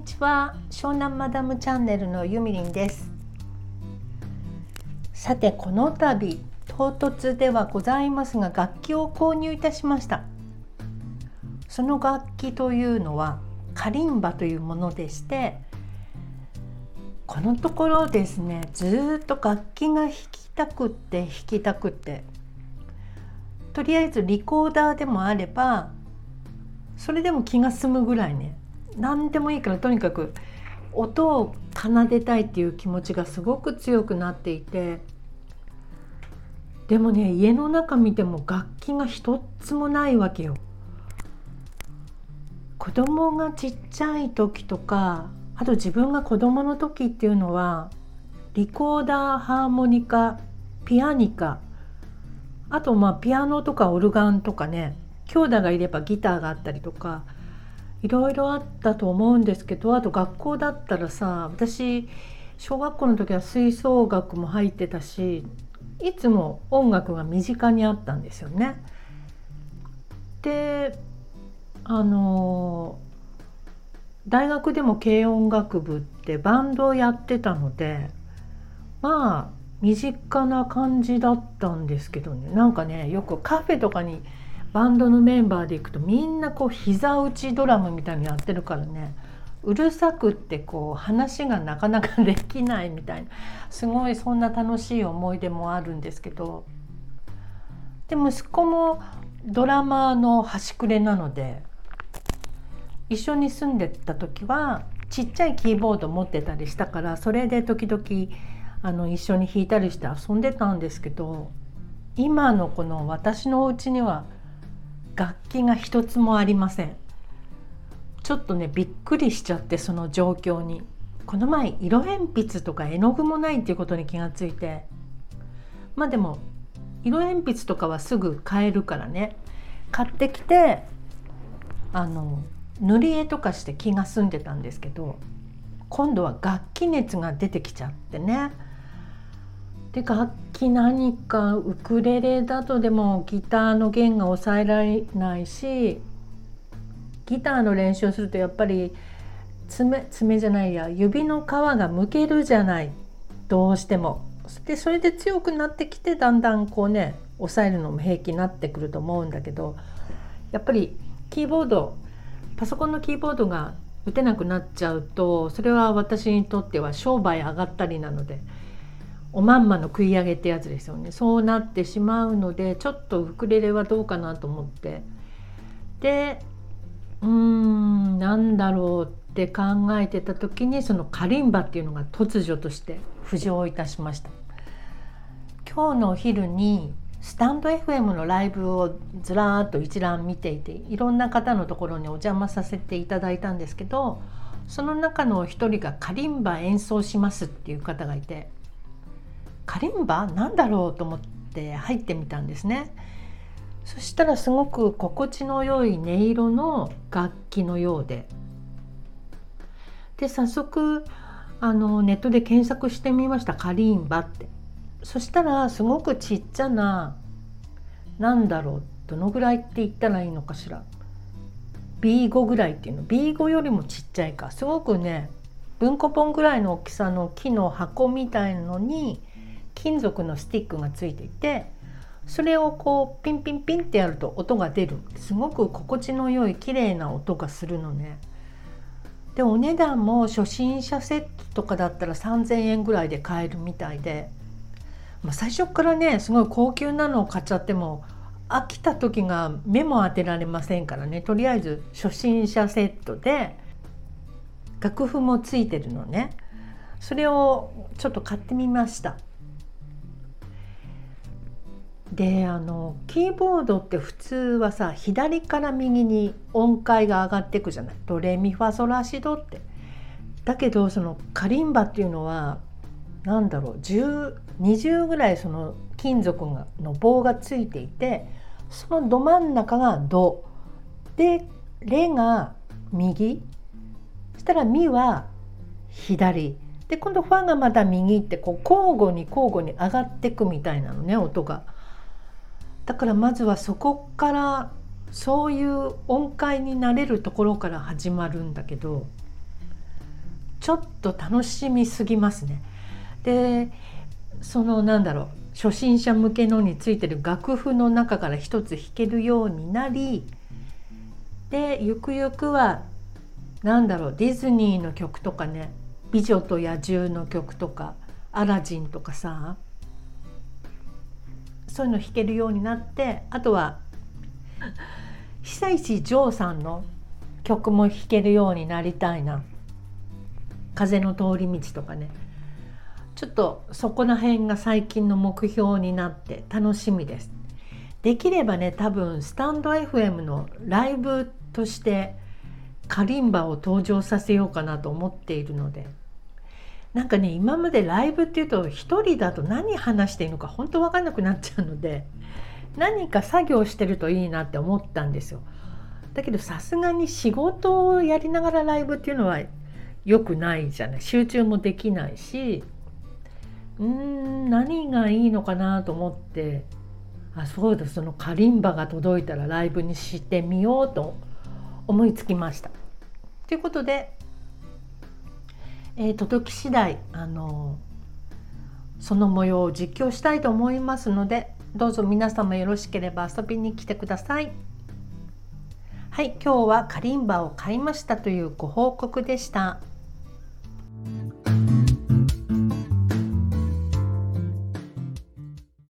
にちは。湘南マダムチャンネルのゆみりんです。さてこの度唐突ではございますが楽器を購入いたしました。その楽器というのはカリンバというものでしてこのところですねずっと楽器が弾きたくって弾きたくってとりあえずリコーダーでもあればそれでも気が済むぐらいね何でもいいからとにかく音を奏でたいっていう気持ちがすごく強くなっていてでもね家の中見ても楽器が一つもないわけよ。子供がちっちゃい時とかあと自分が子供の時っていうのはリコーダーハーモニカピアニカあとまあピアノとかオルガンとかね兄弟がいればギターがあったりとかいろいろあったと思うんですけどあと学校だったらさ私小学校の時は吹奏楽も入ってたしいつも音楽が身近にあったんですよね。であの大学でも軽音楽部ってバンドをやってたのでまあ身近な感じだったんですけどねなんかねよくカフェとかにバンドのメンバーで行くとみんなこう膝打ちドラムみたいにやってるからね。うるさくってこう話がなかなかできないみたいな。すごいそんな楽しい思い出もあるんですけど。で息子もドラマーの端くれなので一緒に住んでた時はちっちゃいキーボード持ってたりしたからそれで時々あの一緒に弾いたりして遊んでたんですけど今のこの私のお家には楽器が一つもありません。ちょっとねびっくりしちゃってその状況に。この前色鉛筆とか絵の具もないっていうことに気がついて。まあでも色鉛筆とかはすぐ買えるからね。買ってきてあの塗り絵とかして気が済んでたんですけど今度は楽器熱が出てきちゃってね。で楽器何かウクレレだとでもギターの弦が抑えられないしギターの練習をするとやっぱり爪爪じゃないや指の皮がむけるじゃないどうしても。でそれで強くなってきてだんだんこうね抑えるのも平気になってくると思うんだけどやっぱりキーボードパソコンのキーボードが打てなくなっちゃうとそれは私にとっては商売上がったりなのでおまんまの食い上げってやつですよね。そうなってしまうのでちょっとウクレレはどうかなと思って。でうーんなんだろうって考えてた時にそのカリンバっていうのが突如として浮上いたしました。今日のお昼にスタンド FM のライブをずらーっと一覧見ていていろんな方のところにお邪魔させていただいたんですけどその中の一人がカリンバ演奏しますっていう方がいてカリンバ？なんだろうと思って入ってみたんですね。そしたらすごく心地の良い音色の楽器のようで。で早速あのネットで検索してみました。カリンバって。そしたらすごくちっちゃななんだろうどのぐらいって言ったらいいのかしら。B5 ぐらいっていうの。B5 よりもちっちゃいか。すごくね文庫本ぐらいの大きさの木の箱みたいのに金属のスティックがついていてそれをこうピンピンピンってやると音が出るすごく心地の良い綺麗な音がするのね。でお値段も初心者セットとかだったら3,000円ぐらいで買えるみたいで、まあ、最初からねすごい高級なのを買っちゃっても飽きた時が目も当てられませんからねとりあえず初心者セットで楽譜もついてるのねそれをちょっと買ってみました。であのキーボードって普通はさ左から右に音階が上がっていくじゃない？ドレミファソラシドって。だけどそのカリンバっていうのは何だろう1020ぐらいその金属の棒がついていてそのど真ん中がドでレが右そしたらミは左で今度ファがまた右ってこう交互に交互に上がっていくみたいなのね音が。だからまずはそこからそういう音階になれるところから始まるんだけどちょっと楽しみすぎますね。でそのなんだろう初心者向けのについてる楽譜の中から一つ弾けるようになりでゆくゆくはなんだろうディズニーの曲とかね「美女と野獣」の曲とか「アラジン」とかさそういうの弾けるようになってあとは久石譲さんの曲も弾けるようになりたいな「風の通り道」とかね。ちょっとそこら辺が最近の目標になって楽しみです。できればね多分スタンド FM のライブとしてカリンバを登場させようかなと思っているので。なんかね今までライブっていうと一人だと何話していいのか本当分かんなくなっちゃうので何か作業してるといいなって思ったんですよ。だけどさすがに仕事をやりながらライブっていうのは良くないじゃない集中もできないしうん何がいいのかなと思ってあそうだそのカリンバが届いたらライブにしてみようと思いつきました。ということで、えー、届き次第あのその模様を実況したいと思いますのでどうぞ皆様よろしければ遊びに来てください。はい、今日はカリンバを買いましたというご報告でした。